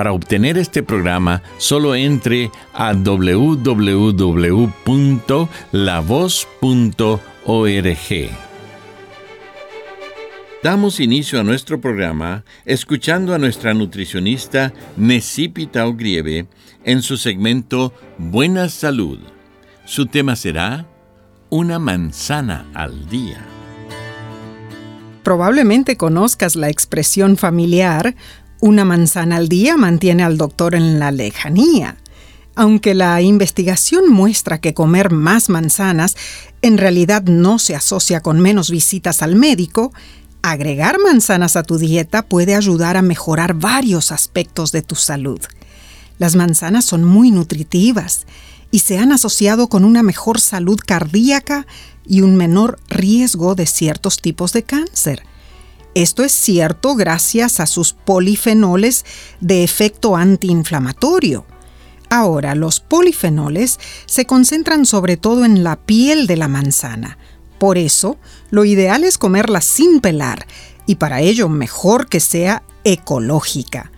Para obtener este programa, solo entre a www.lavoz.org. Damos inicio a nuestro programa escuchando a nuestra nutricionista Necipita Ogrieve en su segmento Buena Salud. Su tema será Una manzana al día. Probablemente conozcas la expresión familiar una manzana al día mantiene al doctor en la lejanía. Aunque la investigación muestra que comer más manzanas en realidad no se asocia con menos visitas al médico, agregar manzanas a tu dieta puede ayudar a mejorar varios aspectos de tu salud. Las manzanas son muy nutritivas y se han asociado con una mejor salud cardíaca y un menor riesgo de ciertos tipos de cáncer. Esto es cierto gracias a sus polifenoles de efecto antiinflamatorio. Ahora, los polifenoles se concentran sobre todo en la piel de la manzana. Por eso, lo ideal es comerla sin pelar y para ello mejor que sea ecológica.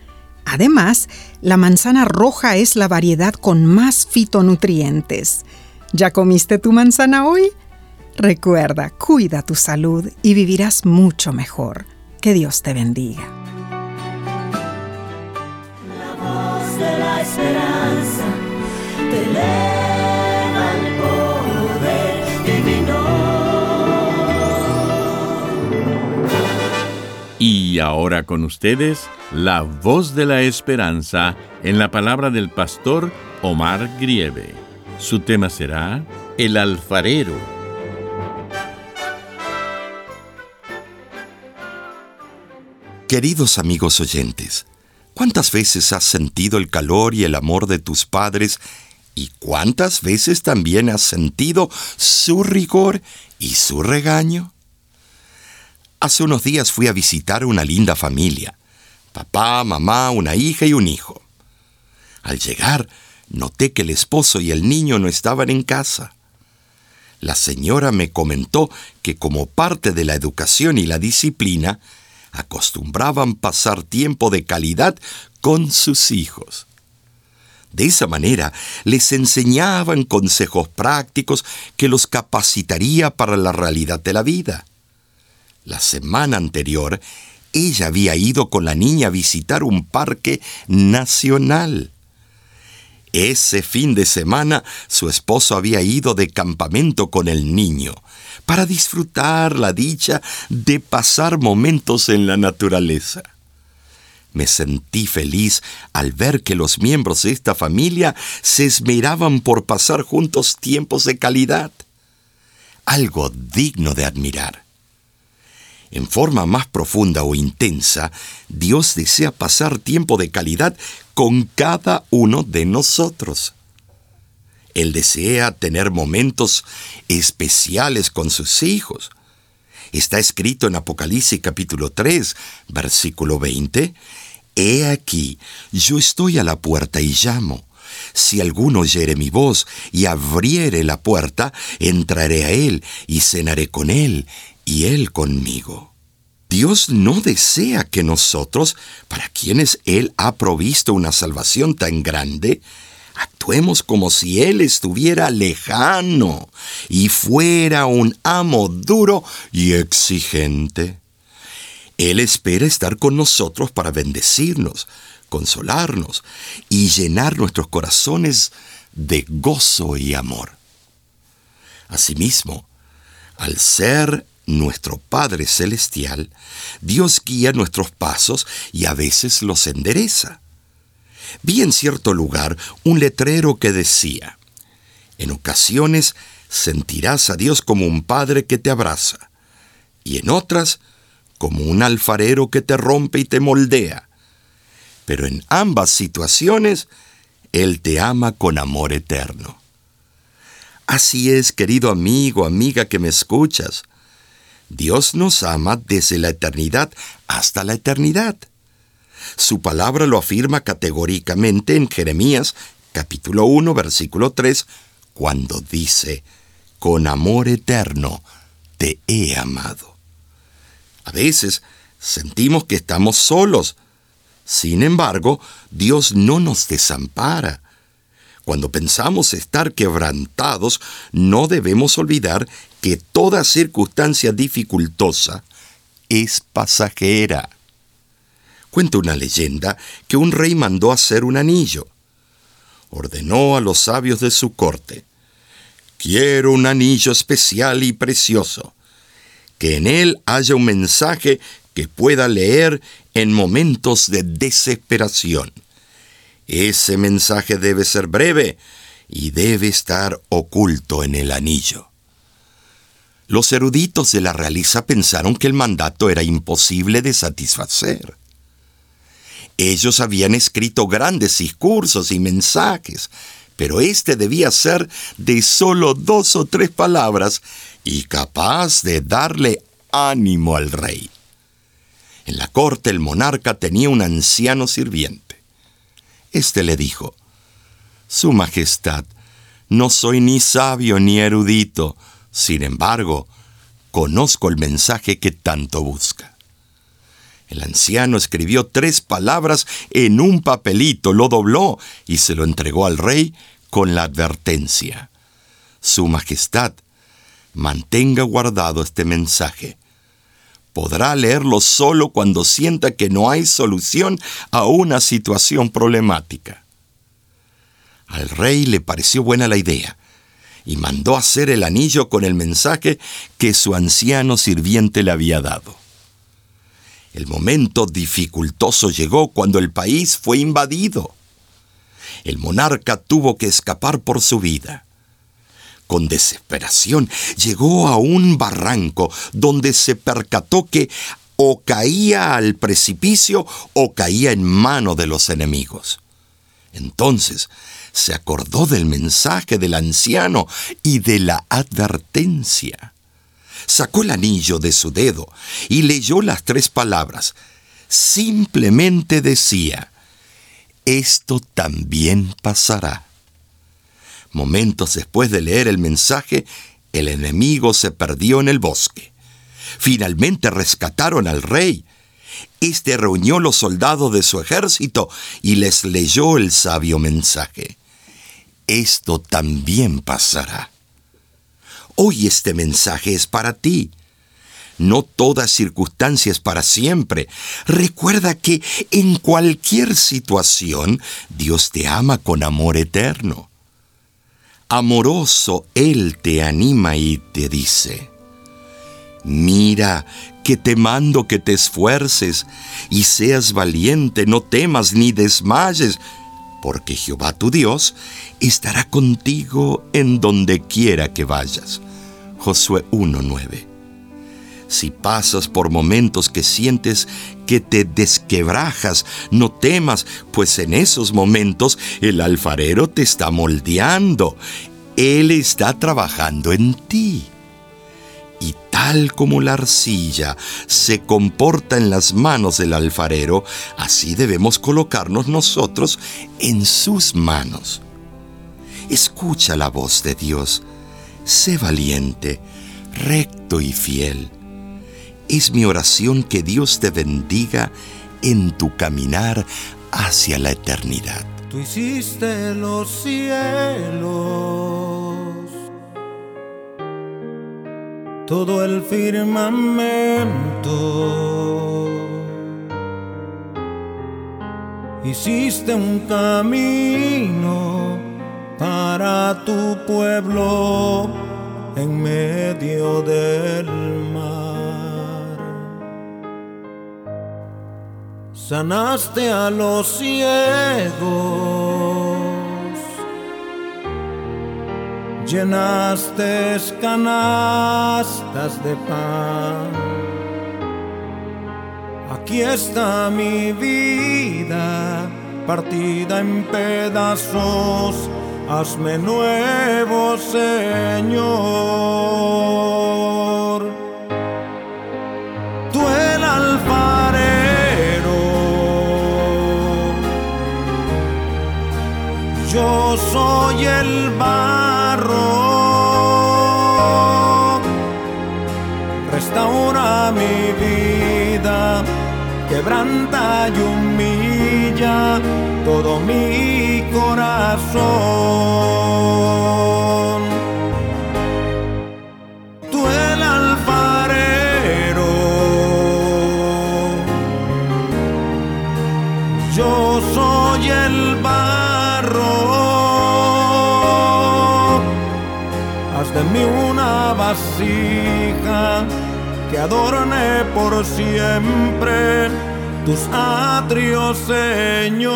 Además, la manzana roja es la variedad con más fitonutrientes. ¿Ya comiste tu manzana hoy? Recuerda, cuida tu salud y vivirás mucho mejor. Que Dios te bendiga. La voz de la esperanza te eleva el poder divino. Y ahora con ustedes, la voz de la esperanza en la palabra del pastor Omar Grieve. Su tema será El alfarero. Queridos amigos oyentes, ¿cuántas veces has sentido el calor y el amor de tus padres y cuántas veces también has sentido su rigor y su regaño? Hace unos días fui a visitar una linda familia, papá, mamá, una hija y un hijo. Al llegar, noté que el esposo y el niño no estaban en casa. La señora me comentó que como parte de la educación y la disciplina, acostumbraban pasar tiempo de calidad con sus hijos. De esa manera les enseñaban consejos prácticos que los capacitaría para la realidad de la vida. La semana anterior, ella había ido con la niña a visitar un parque nacional. Ese fin de semana su esposo había ido de campamento con el niño para disfrutar la dicha de pasar momentos en la naturaleza. Me sentí feliz al ver que los miembros de esta familia se esmeraban por pasar juntos tiempos de calidad. Algo digno de admirar. En forma más profunda o intensa, Dios desea pasar tiempo de calidad con cada uno de nosotros. Él desea tener momentos especiales con sus hijos. Está escrito en Apocalipsis capítulo 3, versículo 20, He aquí, yo estoy a la puerta y llamo. Si alguno oyere mi voz y abriere la puerta, entraré a él y cenaré con él y él conmigo. Dios no desea que nosotros, para quienes Él ha provisto una salvación tan grande, actuemos como si Él estuviera lejano y fuera un amo duro y exigente. Él espera estar con nosotros para bendecirnos, consolarnos y llenar nuestros corazones de gozo y amor. Asimismo, al ser nuestro Padre Celestial, Dios guía nuestros pasos y a veces los endereza. Vi en cierto lugar un letrero que decía, en ocasiones sentirás a Dios como un padre que te abraza, y en otras como un alfarero que te rompe y te moldea. Pero en ambas situaciones, Él te ama con amor eterno. Así es, querido amigo, amiga que me escuchas. Dios nos ama desde la eternidad hasta la eternidad. Su palabra lo afirma categóricamente en Jeremías capítulo 1 versículo 3, cuando dice, con amor eterno te he amado. A veces sentimos que estamos solos. Sin embargo, Dios no nos desampara. Cuando pensamos estar quebrantados, no debemos olvidar que toda circunstancia dificultosa es pasajera. Cuenta una leyenda que un rey mandó hacer un anillo. Ordenó a los sabios de su corte, quiero un anillo especial y precioso, que en él haya un mensaje que pueda leer en momentos de desesperación. Ese mensaje debe ser breve y debe estar oculto en el anillo. Los eruditos de la realiza pensaron que el mandato era imposible de satisfacer. Ellos habían escrito grandes discursos y mensajes, pero este debía ser de solo dos o tres palabras y capaz de darle ánimo al rey. En la corte el monarca tenía un anciano sirviente. Este le dijo, Su Majestad, no soy ni sabio ni erudito, sin embargo, conozco el mensaje que tanto busca. El anciano escribió tres palabras en un papelito, lo dobló y se lo entregó al rey con la advertencia. Su Majestad, mantenga guardado este mensaje. Podrá leerlo solo cuando sienta que no hay solución a una situación problemática. Al rey le pareció buena la idea y mandó hacer el anillo con el mensaje que su anciano sirviente le había dado. El momento dificultoso llegó cuando el país fue invadido. El monarca tuvo que escapar por su vida. Con desesperación llegó a un barranco donde se percató que o caía al precipicio o caía en mano de los enemigos. Entonces se acordó del mensaje del anciano y de la advertencia. Sacó el anillo de su dedo y leyó las tres palabras. Simplemente decía, esto también pasará. Momentos después de leer el mensaje, el enemigo se perdió en el bosque. Finalmente rescataron al rey. Este reunió los soldados de su ejército y les leyó el sabio mensaje esto también pasará. Hoy este mensaje es para ti. No toda circunstancia es para siempre. Recuerda que en cualquier situación Dios te ama con amor eterno. Amoroso Él te anima y te dice, mira que te mando que te esfuerces y seas valiente, no temas ni desmayes, porque Jehová tu Dios estará contigo en donde quiera que vayas. Josué 1.9. Si pasas por momentos que sientes que te desquebrajas, no temas, pues en esos momentos el alfarero te está moldeando. Él está trabajando en ti. Y tal como la arcilla se comporta en las manos del alfarero, así debemos colocarnos nosotros en sus manos. Escucha la voz de Dios, sé valiente, recto y fiel. Es mi oración que Dios te bendiga en tu caminar hacia la eternidad. Tú hiciste los cielos, todo el firmamento. Hiciste un camino para tu pueblo en medio del mar. Sanaste a los ciegos llenaste canastas de pan. Aquí está mi vida partida en pedazos, hazme nuevo Señor. Yo soy el bar Restaura mi vida, quebranta y humilla todo mi corazón. Mí una vasija que adorne por siempre tus atrios, Señor.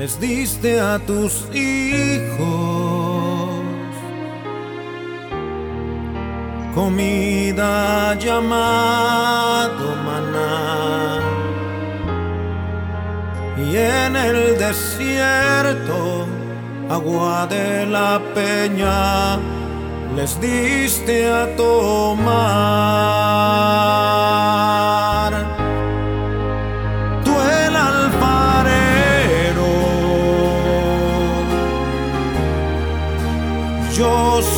Les diste a tus hijos. Comida llamado maná. Y en el desierto agua de la peña les diste a tomar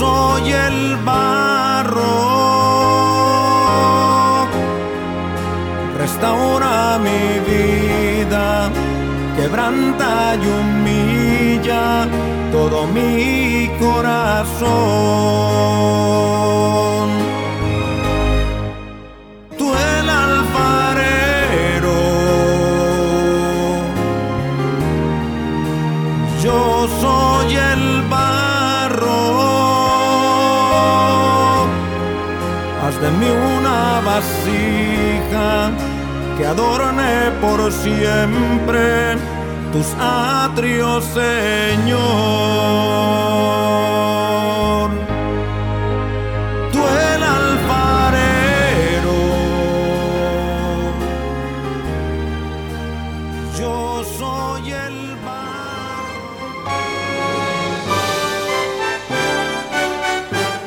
soy el barro. Restaura mi vida, quebranta y humilla todo mi corazón. Vasija que adorne por siempre tus atrios, Señor.